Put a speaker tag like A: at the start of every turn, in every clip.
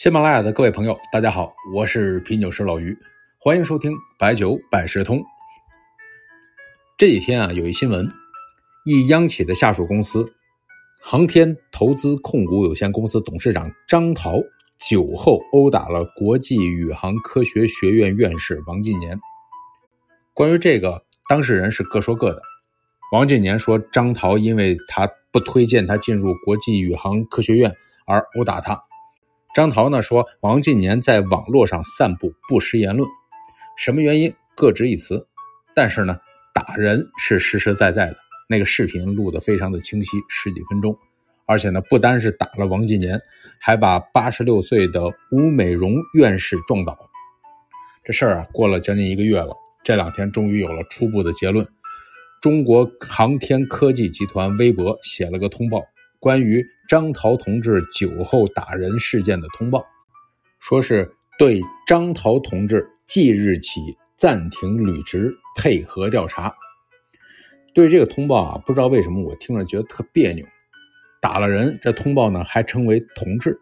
A: 喜马拉雅的各位朋友，大家好，我是品酒师老于，欢迎收听白酒百事通。这几天啊，有一新闻，一央企的下属公司航天投资控股有限公司董事长张涛酒后殴打了国际宇航科学学院院士王进年。关于这个，当事人是各说各的。王进年说，张涛因为他不推荐他进入国际宇航科学院而殴打他。张桃呢说，王进年在网络上散布不实言论，什么原因各执一词。但是呢，打人是实实在在的，那个视频录得非常的清晰，十几分钟。而且呢，不单是打了王进年，还把八十六岁的吴美荣院士撞倒。这事儿啊，过了将近一个月了，这两天终于有了初步的结论。中国航天科技集团微博写了个通报。关于张涛同志酒后打人事件的通报，说是对张涛同志即日起暂停履职，配合调查。对这个通报啊，不知道为什么我听着觉得特别扭。打了人，这通报呢还称为同志。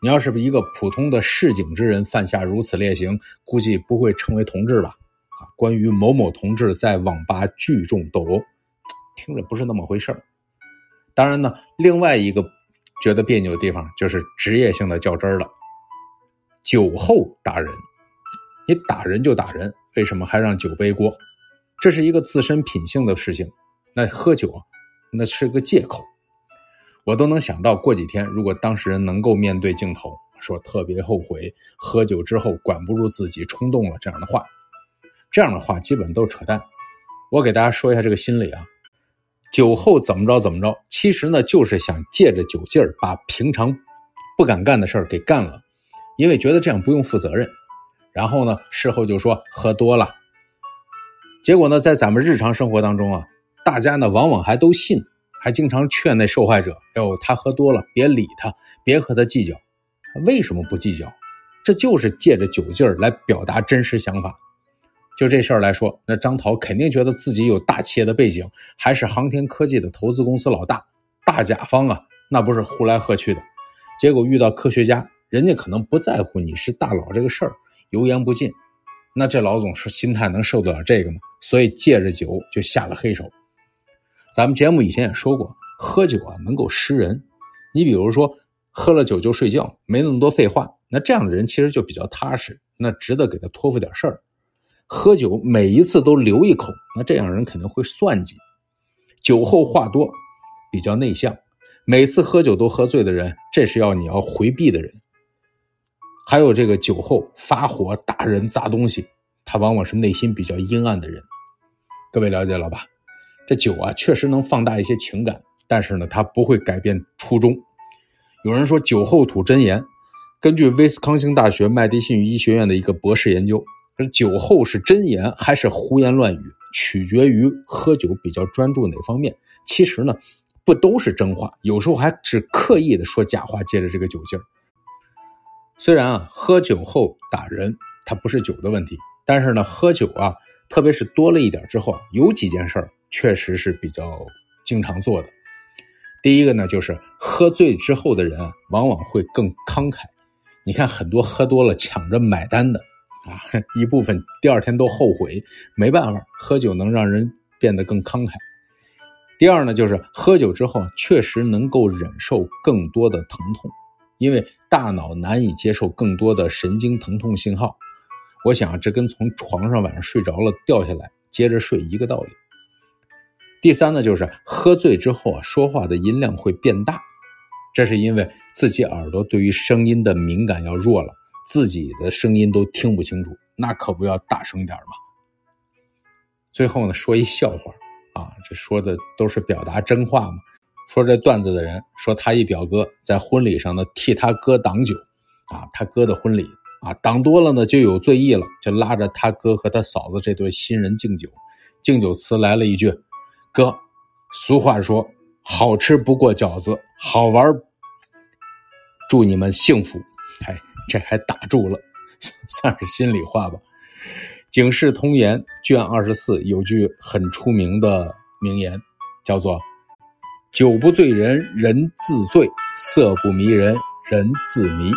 A: 你要是一个普通的市井之人犯下如此劣行，估计不会称为同志吧？啊，关于某某同志在网吧聚众斗殴，听着不是那么回事儿。当然呢，另外一个觉得别扭的地方就是职业性的较真了。酒后打人，你打人就打人，为什么还让酒背锅？这是一个自身品性的事情。那喝酒啊，那是个借口。我都能想到过几天，如果当事人能够面对镜头说特别后悔喝酒之后管不住自己冲动了这样的话，这样的话基本都是扯淡。我给大家说一下这个心理啊。酒后怎么着怎么着，其实呢就是想借着酒劲儿把平常不敢干的事儿给干了，因为觉得这样不用负责任。然后呢，事后就说喝多了。结果呢，在咱们日常生活当中啊，大家呢往往还都信，还经常劝那受害者：“哟，他喝多了，别理他，别和他计较。”为什么不计较？这就是借着酒劲儿来表达真实想法。就这事儿来说，那张涛肯定觉得自己有大企业的背景，还是航天科技的投资公司老大，大甲方啊，那不是呼来喝去的。结果遇到科学家，人家可能不在乎你是大佬这个事儿，油盐不进。那这老总是心态能受得了这个吗？所以借着酒就下了黑手。咱们节目以前也说过，喝酒啊能够识人。你比如说，喝了酒就睡觉，没那么多废话，那这样的人其实就比较踏实，那值得给他托付点事儿。喝酒每一次都留一口，那这样人肯定会算计。酒后话多，比较内向，每次喝酒都喝醉的人，这是要你要回避的人。还有这个酒后发火打人砸东西，他往往是内心比较阴暗的人。各位了解了吧？这酒啊，确实能放大一些情感，但是呢，它不会改变初衷。有人说酒后吐真言，根据威斯康星大学麦迪逊医学院的一个博士研究。这酒后是真言还是胡言乱语，取决于喝酒比较专注哪方面。其实呢，不都是真话，有时候还是刻意的说假话，借着这个酒劲儿。虽然啊，喝酒后打人，它不是酒的问题，但是呢，喝酒啊，特别是多了一点之后啊，有几件事儿确实是比较经常做的。第一个呢，就是喝醉之后的人往往会更慷慨。你看，很多喝多了抢着买单的。啊，一部分第二天都后悔，没办法，喝酒能让人变得更慷慨。第二呢，就是喝酒之后确实能够忍受更多的疼痛，因为大脑难以接受更多的神经疼痛信号。我想这跟从床上晚上睡着了掉下来接着睡一个道理。第三呢，就是喝醉之后啊，说话的音量会变大，这是因为自己耳朵对于声音的敏感要弱了。自己的声音都听不清楚，那可不要大声点嘛。最后呢，说一笑话啊，这说的都是表达真话嘛。说这段子的人说，他一表哥在婚礼上呢替他哥挡酒，啊，他哥的婚礼啊挡多了呢就有醉意了，就拉着他哥和他嫂子这对新人敬酒，敬酒词来了一句：“哥，俗话说好吃不过饺子，好玩，祝你们幸福。”哎。这还打住了，算是心里话吧。《警世通言》卷二十四有句很出名的名言，叫做“酒不醉人人自醉，色不迷人人自迷”。